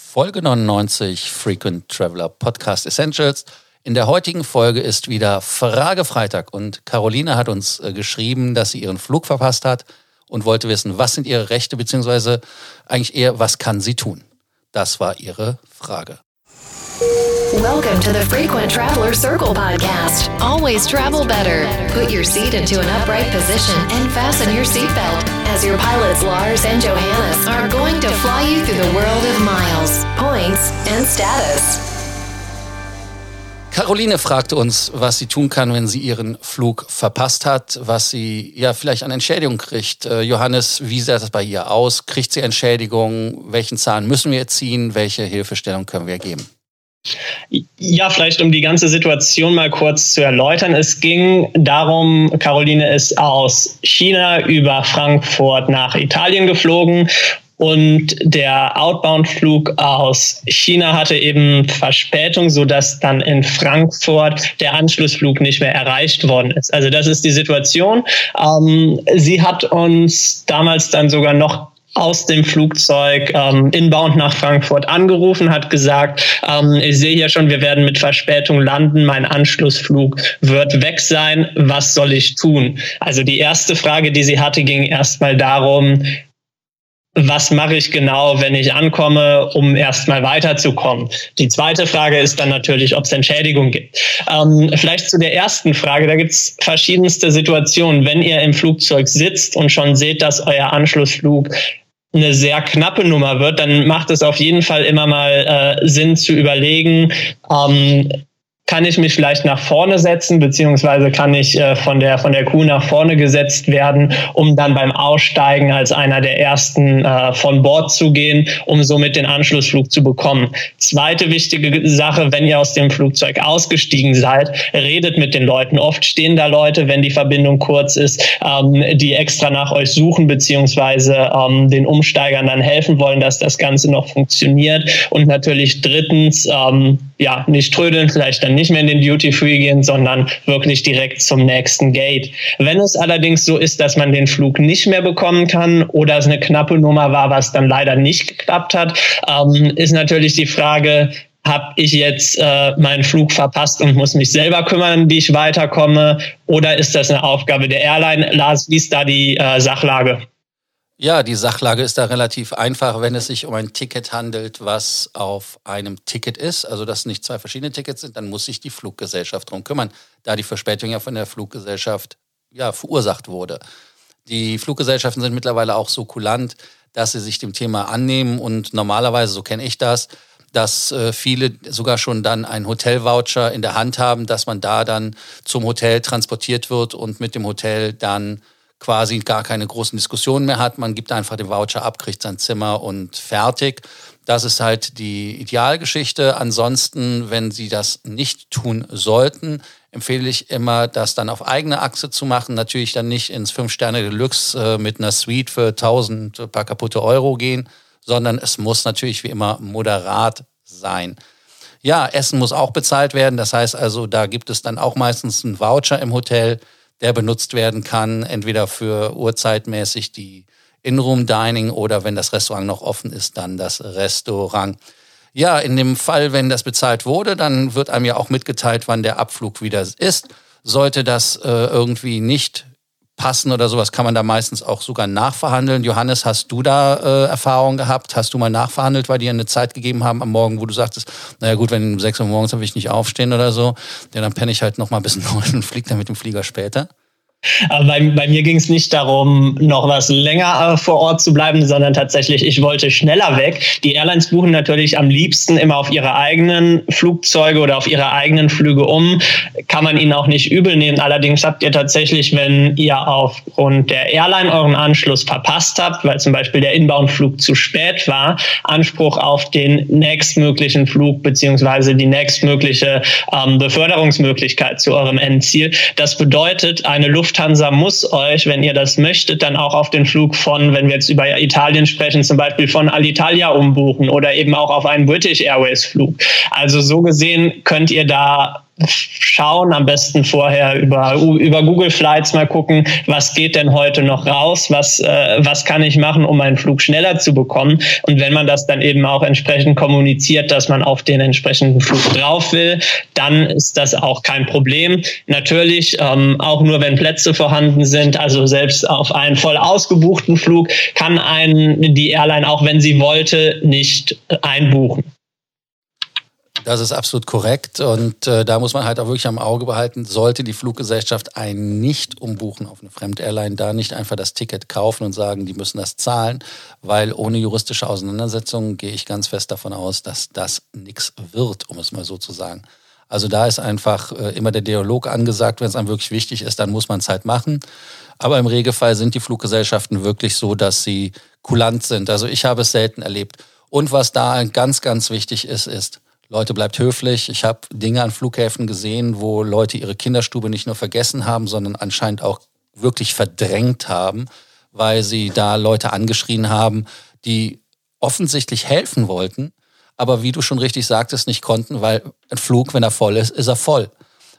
Folge 99 Frequent Traveler Podcast Essentials. In der heutigen Folge ist wieder Fragefreitag und Caroline hat uns äh, geschrieben, dass sie ihren Flug verpasst hat und wollte wissen, was sind ihre Rechte, beziehungsweise eigentlich eher, was kann sie tun? Das war ihre Frage. Welcome to the Frequent Traveler Circle podcast. Always travel better. Put your seat into an upright position and fasten your seatbelt as your pilots Lars and Johannes are going to fly you through the world of miles, points and status. Caroline fragte uns, was sie tun kann, wenn sie ihren Flug verpasst hat, was sie ja vielleicht an Entschädigung kriegt. Äh, Johannes, wie sieht das bei ihr aus? Kriegt sie Entschädigung? Welchen Zahn müssen wir ziehen? Welche Hilfestellung können wir geben? Ja, vielleicht um die ganze Situation mal kurz zu erläutern. Es ging darum, Caroline ist aus China über Frankfurt nach Italien geflogen und der Outbound-Flug aus China hatte eben Verspätung, sodass dann in Frankfurt der Anschlussflug nicht mehr erreicht worden ist. Also das ist die Situation. Ähm, sie hat uns damals dann sogar noch aus dem Flugzeug ähm, inbound nach Frankfurt angerufen, hat gesagt, ähm, ich sehe hier schon, wir werden mit Verspätung landen, mein Anschlussflug wird weg sein, was soll ich tun? Also die erste Frage, die sie hatte, ging erstmal darum, was mache ich genau, wenn ich ankomme, um erstmal weiterzukommen. Die zweite Frage ist dann natürlich, ob es Entschädigung gibt. Ähm, vielleicht zu der ersten Frage, da gibt es verschiedenste Situationen. Wenn ihr im Flugzeug sitzt und schon seht, dass euer Anschlussflug eine sehr knappe Nummer wird, dann macht es auf jeden Fall immer mal äh, Sinn zu überlegen, ähm, kann ich mich vielleicht nach vorne setzen, beziehungsweise kann ich äh, von der von der Kuh nach vorne gesetzt werden, um dann beim Aussteigen als einer der ersten äh, von Bord zu gehen, um somit den Anschlussflug zu bekommen. Zweite wichtige Sache, wenn ihr aus dem Flugzeug ausgestiegen seid, redet mit den Leuten. Oft stehen da Leute, wenn die Verbindung kurz ist, ähm, die extra nach euch suchen, beziehungsweise ähm, den Umsteigern dann helfen wollen, dass das Ganze noch funktioniert. Und natürlich drittens, ähm, ja, nicht trödeln, vielleicht dann nicht mehr in den Duty Free gehen, sondern wirklich direkt zum nächsten Gate. Wenn es allerdings so ist, dass man den Flug nicht mehr bekommen kann oder es eine knappe Nummer war, was dann leider nicht geklappt hat, ähm, ist natürlich die Frage, habe ich jetzt äh, meinen Flug verpasst und muss mich selber kümmern, wie ich weiterkomme? Oder ist das eine Aufgabe der Airline? Lars, wie ist da die äh, Sachlage? Ja, die Sachlage ist da relativ einfach, wenn es sich um ein Ticket handelt, was auf einem Ticket ist, also dass nicht zwei verschiedene Tickets sind, dann muss sich die Fluggesellschaft darum kümmern, da die Verspätung ja von der Fluggesellschaft ja, verursacht wurde. Die Fluggesellschaften sind mittlerweile auch so kulant, dass sie sich dem Thema annehmen und normalerweise, so kenne ich das, dass äh, viele sogar schon dann einen Hotelvoucher in der Hand haben, dass man da dann zum Hotel transportiert wird und mit dem Hotel dann quasi gar keine großen Diskussionen mehr hat. Man gibt einfach den Voucher ab, kriegt sein Zimmer und fertig. Das ist halt die Idealgeschichte. Ansonsten, wenn Sie das nicht tun sollten, empfehle ich immer, das dann auf eigene Achse zu machen. Natürlich dann nicht ins Fünf-Sterne-Deluxe äh, mit einer Suite für 1000 paar kaputte Euro gehen, sondern es muss natürlich wie immer moderat sein. Ja, Essen muss auch bezahlt werden. Das heißt also, da gibt es dann auch meistens einen Voucher im Hotel der benutzt werden kann, entweder für uhrzeitmäßig die In-Room-Dining oder wenn das Restaurant noch offen ist, dann das Restaurant. Ja, in dem Fall, wenn das bezahlt wurde, dann wird einem ja auch mitgeteilt, wann der Abflug wieder ist. Sollte das äh, irgendwie nicht passen oder sowas, kann man da meistens auch sogar nachverhandeln. Johannes, hast du da äh, Erfahrung gehabt? Hast du mal nachverhandelt, weil die eine Zeit gegeben haben am Morgen, wo du sagtest, naja gut, wenn um 6 Uhr morgens will ich nicht aufstehen oder so, ja, dann penne ich halt noch mal bis neun und fliege dann mit dem Flieger später? Aber bei, bei mir ging es nicht darum, noch was länger äh, vor Ort zu bleiben, sondern tatsächlich, ich wollte schneller weg. Die Airlines buchen natürlich am liebsten immer auf ihre eigenen Flugzeuge oder auf ihre eigenen Flüge um. Kann man ihnen auch nicht übel nehmen. Allerdings habt ihr tatsächlich, wenn ihr aufgrund der Airline euren Anschluss verpasst habt, weil zum Beispiel der Inbound-Flug zu spät war, Anspruch auf den nächstmöglichen Flug beziehungsweise die nächstmögliche ähm, Beförderungsmöglichkeit zu eurem Endziel. Das bedeutet, eine Luft Lufthansa muss euch, wenn ihr das möchtet, dann auch auf den Flug von, wenn wir jetzt über Italien sprechen, zum Beispiel von Alitalia umbuchen oder eben auch auf einen British Airways Flug. Also so gesehen könnt ihr da schauen, am besten vorher über, über Google Flights mal gucken, was geht denn heute noch raus, was, äh, was kann ich machen, um meinen Flug schneller zu bekommen. Und wenn man das dann eben auch entsprechend kommuniziert, dass man auf den entsprechenden Flug drauf will, dann ist das auch kein Problem. Natürlich ähm, auch nur, wenn Plätze vorhanden sind, also selbst auf einen voll ausgebuchten Flug kann einen die Airline, auch wenn sie wollte, nicht einbuchen. Das ist absolut korrekt und äh, da muss man halt auch wirklich am Auge behalten, sollte die Fluggesellschaft einen nicht umbuchen auf eine Fremd-Airline, da nicht einfach das Ticket kaufen und sagen, die müssen das zahlen, weil ohne juristische Auseinandersetzungen gehe ich ganz fest davon aus, dass das nichts wird, um es mal so zu sagen. Also da ist einfach äh, immer der Dialog angesagt, wenn es einem wirklich wichtig ist, dann muss man es halt machen. Aber im Regelfall sind die Fluggesellschaften wirklich so, dass sie kulant sind. Also ich habe es selten erlebt. Und was da ganz, ganz wichtig ist, ist, Leute, bleibt höflich. Ich habe Dinge an Flughäfen gesehen, wo Leute ihre Kinderstube nicht nur vergessen haben, sondern anscheinend auch wirklich verdrängt haben, weil sie da Leute angeschrien haben, die offensichtlich helfen wollten, aber wie du schon richtig sagtest, nicht konnten, weil ein Flug, wenn er voll ist, ist er voll.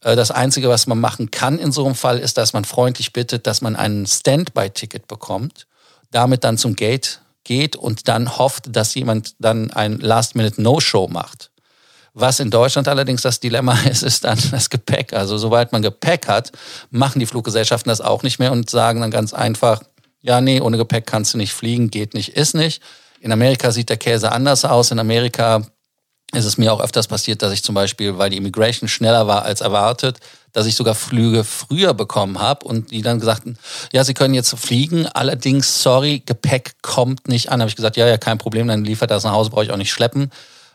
Äh, das Einzige, was man machen kann in so einem Fall, ist, dass man freundlich bittet, dass man ein Standby-Ticket bekommt, damit dann zum Gate geht und dann hofft, dass jemand dann ein Last-Minute-No-Show macht. Was in Deutschland allerdings das Dilemma ist, ist dann das Gepäck. Also sobald man Gepäck hat, machen die Fluggesellschaften das auch nicht mehr und sagen dann ganz einfach, ja, nee, ohne Gepäck kannst du nicht fliegen, geht nicht, ist nicht. In Amerika sieht der Käse anders aus. In Amerika ist es mir auch öfters passiert, dass ich zum Beispiel, weil die Immigration schneller war als erwartet, dass ich sogar Flüge früher bekommen habe und die dann gesagt ja, Sie können jetzt fliegen, allerdings, sorry, Gepäck kommt nicht an. Habe ich gesagt, ja, ja, kein Problem, dann liefert das nach Hause, brauche ich auch nicht schleppen.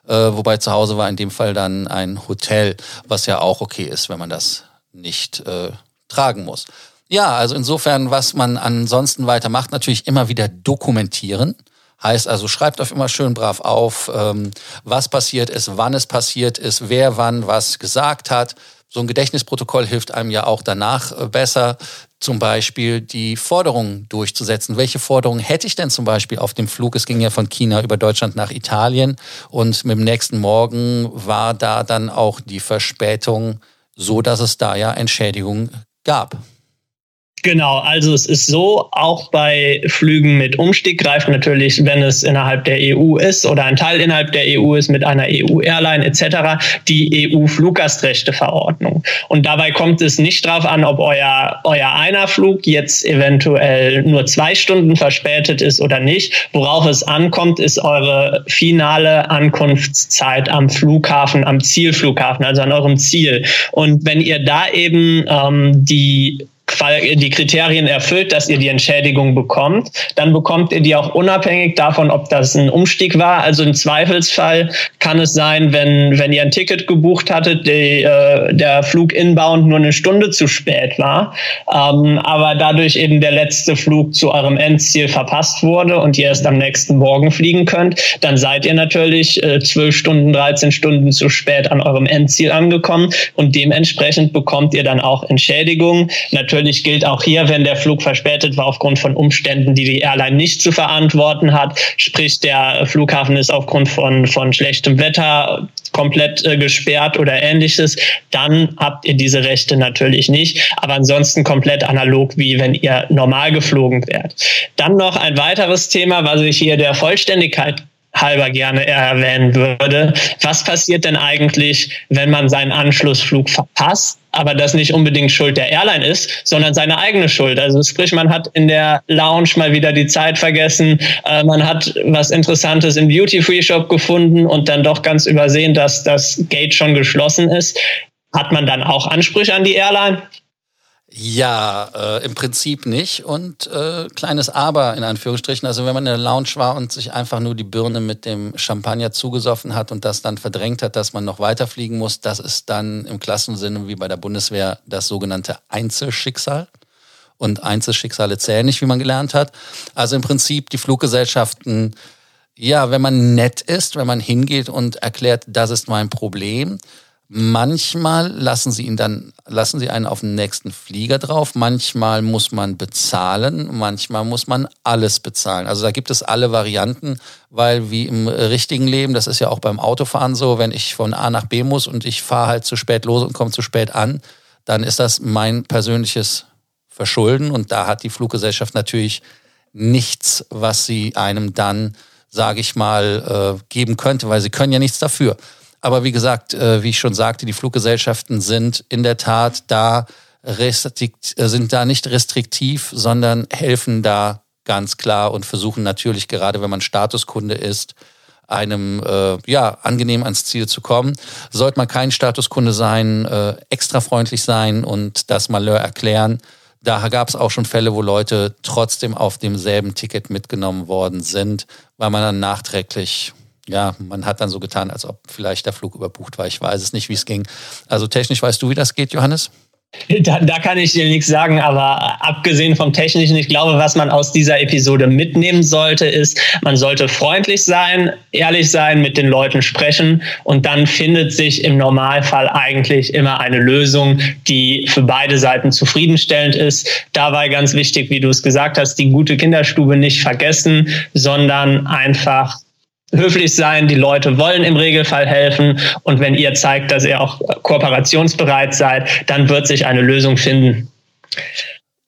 Äh, wobei zu Hause war in dem Fall dann ein Hotel, was ja auch okay ist, wenn man das nicht äh, tragen muss. Ja, also insofern, was man ansonsten weitermacht, natürlich immer wieder dokumentieren. Heißt also, schreibt auf immer schön brav auf, ähm, was passiert ist, wann es passiert ist, wer wann was gesagt hat. So ein Gedächtnisprotokoll hilft einem ja auch danach äh, besser, zum Beispiel die Forderungen durchzusetzen. Welche Forderungen hätte ich denn zum Beispiel auf dem Flug? Es ging ja von China über Deutschland nach Italien und mit dem nächsten Morgen war da dann auch die Verspätung so, dass es da ja Entschädigung gab. Genau, also es ist so, auch bei Flügen mit Umstieg greift natürlich, wenn es innerhalb der EU ist oder ein Teil innerhalb der EU ist mit einer EU-Airline etc., die EU-Fluggastrechteverordnung. Und dabei kommt es nicht darauf an, ob euer, euer einer Flug jetzt eventuell nur zwei Stunden verspätet ist oder nicht. Worauf es ankommt, ist eure finale Ankunftszeit am Flughafen, am Zielflughafen, also an eurem Ziel. Und wenn ihr da eben ähm, die die Kriterien erfüllt, dass ihr die Entschädigung bekommt, dann bekommt ihr die auch unabhängig davon, ob das ein Umstieg war. Also im Zweifelsfall kann es sein, wenn, wenn ihr ein Ticket gebucht hattet, die, äh, der Flug inbound nur eine Stunde zu spät war, ähm, aber dadurch eben der letzte Flug zu eurem Endziel verpasst wurde und ihr erst am nächsten Morgen fliegen könnt, dann seid ihr natürlich äh, 12 Stunden, 13 Stunden zu spät an eurem Endziel angekommen und dementsprechend bekommt ihr dann auch Entschädigung. Natürlich Natürlich gilt auch hier, wenn der Flug verspätet war aufgrund von Umständen, die die Airline nicht zu verantworten hat, sprich der Flughafen ist aufgrund von, von schlechtem Wetter komplett äh, gesperrt oder ähnliches, dann habt ihr diese Rechte natürlich nicht. Aber ansonsten komplett analog, wie wenn ihr normal geflogen wärt. Dann noch ein weiteres Thema, was ich hier der Vollständigkeit halber gerne erwähnen würde. Was passiert denn eigentlich, wenn man seinen Anschlussflug verpasst, aber das nicht unbedingt Schuld der Airline ist, sondern seine eigene Schuld? Also sprich, man hat in der Lounge mal wieder die Zeit vergessen, äh, man hat was Interessantes im Duty-Free-Shop gefunden und dann doch ganz übersehen, dass das Gate schon geschlossen ist. Hat man dann auch Ansprüche an die Airline? Ja, äh, im Prinzip nicht. Und äh, kleines Aber in Anführungsstrichen. Also wenn man in der Lounge war und sich einfach nur die Birne mit dem Champagner zugesoffen hat und das dann verdrängt hat, dass man noch weiterfliegen muss, das ist dann im Klassensinne wie bei der Bundeswehr das sogenannte Einzelschicksal. Und Einzelschicksale zählen nicht, wie man gelernt hat. Also im Prinzip die Fluggesellschaften, ja, wenn man nett ist, wenn man hingeht und erklärt, das ist mein Problem, Manchmal lassen sie ihn dann, lassen sie einen auf den nächsten Flieger drauf. Manchmal muss man bezahlen. Manchmal muss man alles bezahlen. Also da gibt es alle Varianten, weil wie im richtigen Leben, das ist ja auch beim Autofahren so, wenn ich von A nach B muss und ich fahre halt zu spät los und komme zu spät an, dann ist das mein persönliches Verschulden und da hat die Fluggesellschaft natürlich nichts, was sie einem dann, sage ich mal, äh, geben könnte, weil sie können ja nichts dafür. Aber wie gesagt, äh, wie ich schon sagte, die Fluggesellschaften sind in der Tat da, restrikt, äh, sind da nicht restriktiv, sondern helfen da ganz klar und versuchen natürlich, gerade wenn man Statuskunde ist, einem äh, ja angenehm ans Ziel zu kommen. Sollte man kein Statuskunde sein, äh, extra freundlich sein und das Malheur erklären. Da gab es auch schon Fälle, wo Leute trotzdem auf demselben Ticket mitgenommen worden sind, weil man dann nachträglich ja, man hat dann so getan, als ob vielleicht der Flug überbucht war. Ich weiß es nicht, wie es ging. Also technisch weißt du, wie das geht, Johannes? Da, da, kann ich dir nichts sagen, aber abgesehen vom Technischen, ich glaube, was man aus dieser Episode mitnehmen sollte, ist, man sollte freundlich sein, ehrlich sein, mit den Leuten sprechen und dann findet sich im Normalfall eigentlich immer eine Lösung, die für beide Seiten zufriedenstellend ist. Dabei ganz wichtig, wie du es gesagt hast, die gute Kinderstube nicht vergessen, sondern einfach höflich sein, die Leute wollen im Regelfall helfen und wenn ihr zeigt, dass ihr auch kooperationsbereit seid, dann wird sich eine Lösung finden.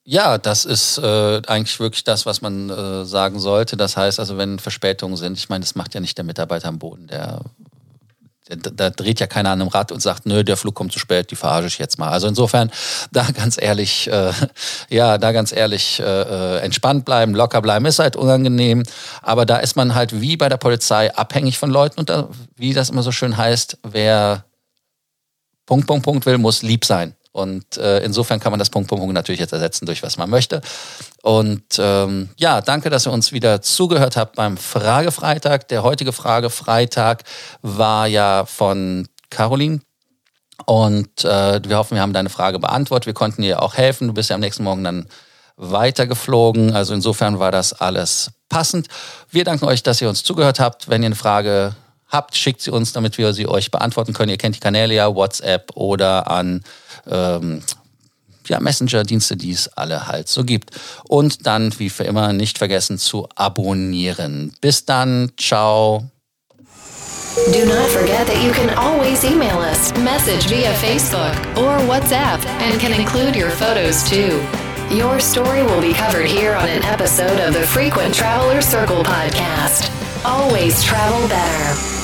Ja, das ist äh, eigentlich wirklich das, was man äh, sagen sollte. Das heißt also, wenn Verspätungen sind, ich meine, das macht ja nicht der Mitarbeiter am Boden, der da dreht ja keiner an einem Rad und sagt, nö, der Flug kommt zu spät, die verarsche ich jetzt mal. Also insofern, da ganz ehrlich, äh, ja, da ganz ehrlich äh, äh, entspannt bleiben, locker bleiben, ist halt unangenehm. Aber da ist man halt wie bei der Polizei abhängig von Leuten und da, wie das immer so schön heißt, wer Punkt, Punkt, Punkt will, muss lieb sein. Und äh, insofern kann man das Punkt, Punkt, Punkt natürlich jetzt ersetzen durch was man möchte. Und ähm, ja, danke, dass ihr uns wieder zugehört habt beim Fragefreitag. Der heutige Fragefreitag war ja von Caroline. Und äh, wir hoffen, wir haben deine Frage beantwortet. Wir konnten dir auch helfen. Du bist ja am nächsten Morgen dann weitergeflogen. Also insofern war das alles passend. Wir danken euch, dass ihr uns zugehört habt. Wenn ihr eine Frage habt, schickt sie uns, damit wir sie euch beantworten können. Ihr kennt die Kanäle ja, WhatsApp oder an ähm, ja, Messenger-Dienste, die es alle halt so gibt. Und dann, wie für immer, nicht vergessen zu abonnieren. Bis dann, ciao. Do not forget that you can always email us, message via Facebook or WhatsApp, and can include your photos too. Your story will be covered here on an episode of the Frequent Traveler Circle podcast. Always travel better.